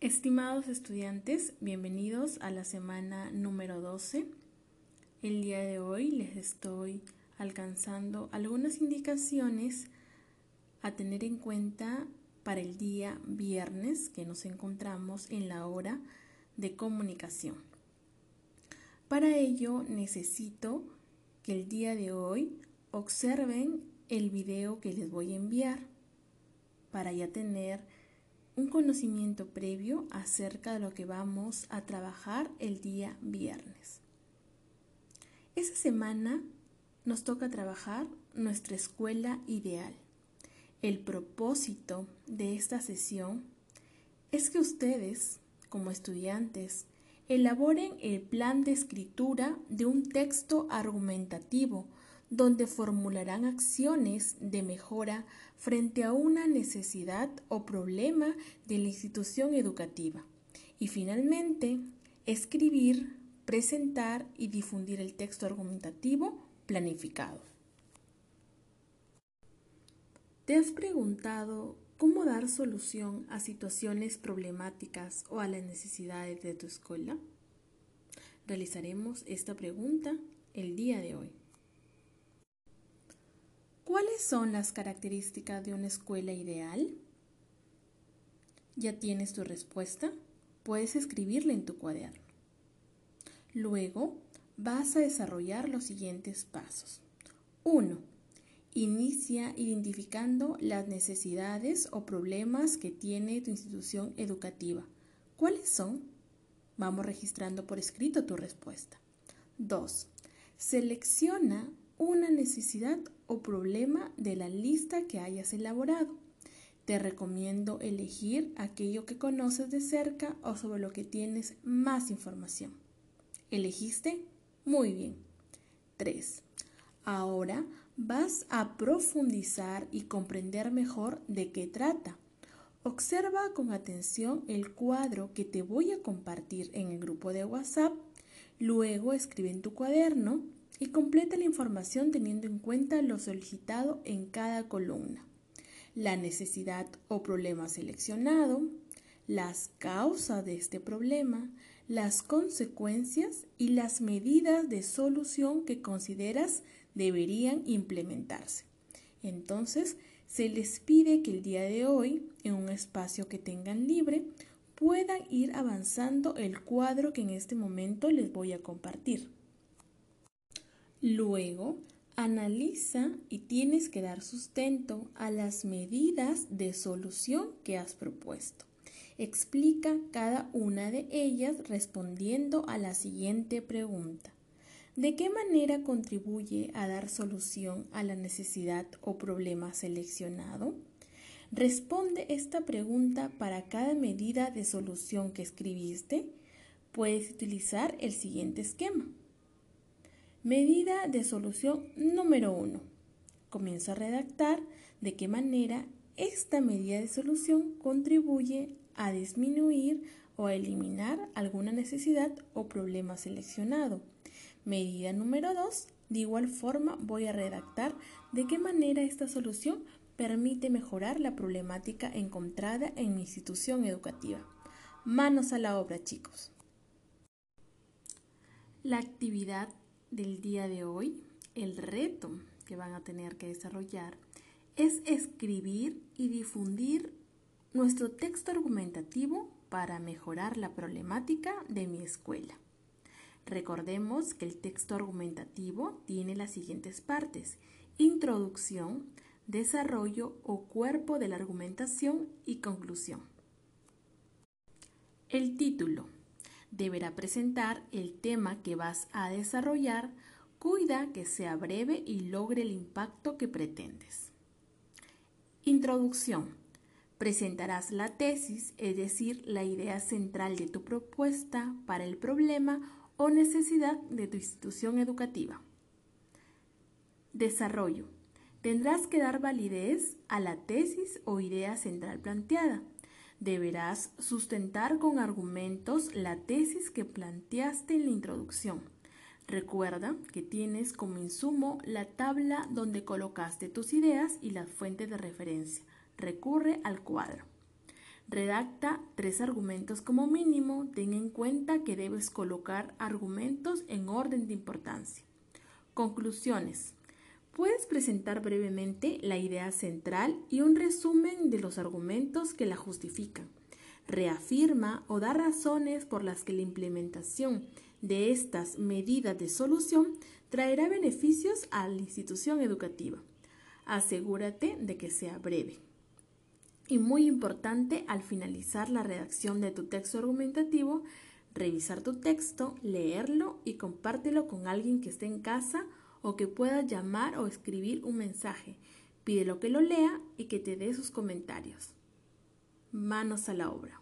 Estimados estudiantes, bienvenidos a la semana número 12. El día de hoy les estoy alcanzando algunas indicaciones a tener en cuenta para el día viernes que nos encontramos en la hora de comunicación. Para ello necesito que el día de hoy observen el video que les voy a enviar para ya tener un conocimiento previo acerca de lo que vamos a trabajar el día viernes. Esta semana nos toca trabajar nuestra escuela ideal. El propósito de esta sesión es que ustedes, como estudiantes, elaboren el plan de escritura de un texto argumentativo donde formularán acciones de mejora frente a una necesidad o problema de la institución educativa. Y finalmente, escribir, presentar y difundir el texto argumentativo planificado. ¿Te has preguntado cómo dar solución a situaciones problemáticas o a las necesidades de tu escuela? Realizaremos esta pregunta el día de hoy. ¿Cuáles son las características de una escuela ideal? ¿Ya tienes tu respuesta? Puedes escribirla en tu cuaderno. Luego vas a desarrollar los siguientes pasos. 1. Inicia identificando las necesidades o problemas que tiene tu institución educativa. ¿Cuáles son? Vamos registrando por escrito tu respuesta. 2. Selecciona una necesidad o problema de la lista que hayas elaborado. Te recomiendo elegir aquello que conoces de cerca o sobre lo que tienes más información. ¿Elegiste? Muy bien. 3. Ahora vas a profundizar y comprender mejor de qué trata. Observa con atención el cuadro que te voy a compartir en el grupo de WhatsApp. Luego escribe en tu cuaderno y completa la información teniendo en cuenta lo solicitado en cada columna, la necesidad o problema seleccionado, las causas de este problema, las consecuencias y las medidas de solución que consideras deberían implementarse. Entonces, se les pide que el día de hoy, en un espacio que tengan libre, puedan ir avanzando el cuadro que en este momento les voy a compartir. Luego, analiza y tienes que dar sustento a las medidas de solución que has propuesto. Explica cada una de ellas respondiendo a la siguiente pregunta. ¿De qué manera contribuye a dar solución a la necesidad o problema seleccionado? Responde esta pregunta para cada medida de solución que escribiste. Puedes utilizar el siguiente esquema. Medida de solución número 1. Comienza a redactar de qué manera esta medida de solución contribuye a disminuir o a eliminar alguna necesidad o problema seleccionado. Medida número 2. De igual forma voy a redactar de qué manera esta solución permite mejorar la problemática encontrada en mi institución educativa. Manos a la obra, chicos. La actividad del día de hoy, el reto que van a tener que desarrollar es escribir y difundir nuestro texto argumentativo para mejorar la problemática de mi escuela. Recordemos que el texto argumentativo tiene las siguientes partes. Introducción, desarrollo o cuerpo de la argumentación y conclusión. El título deberá presentar el tema que vas a desarrollar, cuida que sea breve y logre el impacto que pretendes. Introducción. Presentarás la tesis, es decir, la idea central de tu propuesta para el problema o necesidad de tu institución educativa. Desarrollo. Tendrás que dar validez a la tesis o idea central planteada deberás sustentar con argumentos la tesis que planteaste en la introducción. Recuerda que tienes como insumo la tabla donde colocaste tus ideas y las fuentes de referencia. Recurre al cuadro. Redacta tres argumentos como mínimo. Ten en cuenta que debes colocar argumentos en orden de importancia. Conclusiones. Puedes presentar brevemente la idea central y un resumen de los argumentos que la justifican. Reafirma o da razones por las que la implementación de estas medidas de solución traerá beneficios a la institución educativa. Asegúrate de que sea breve. Y muy importante, al finalizar la redacción de tu texto argumentativo, revisar tu texto, leerlo y compártelo con alguien que esté en casa que pueda llamar o escribir un mensaje. Pídelo que lo lea y que te dé sus comentarios. Manos a la obra.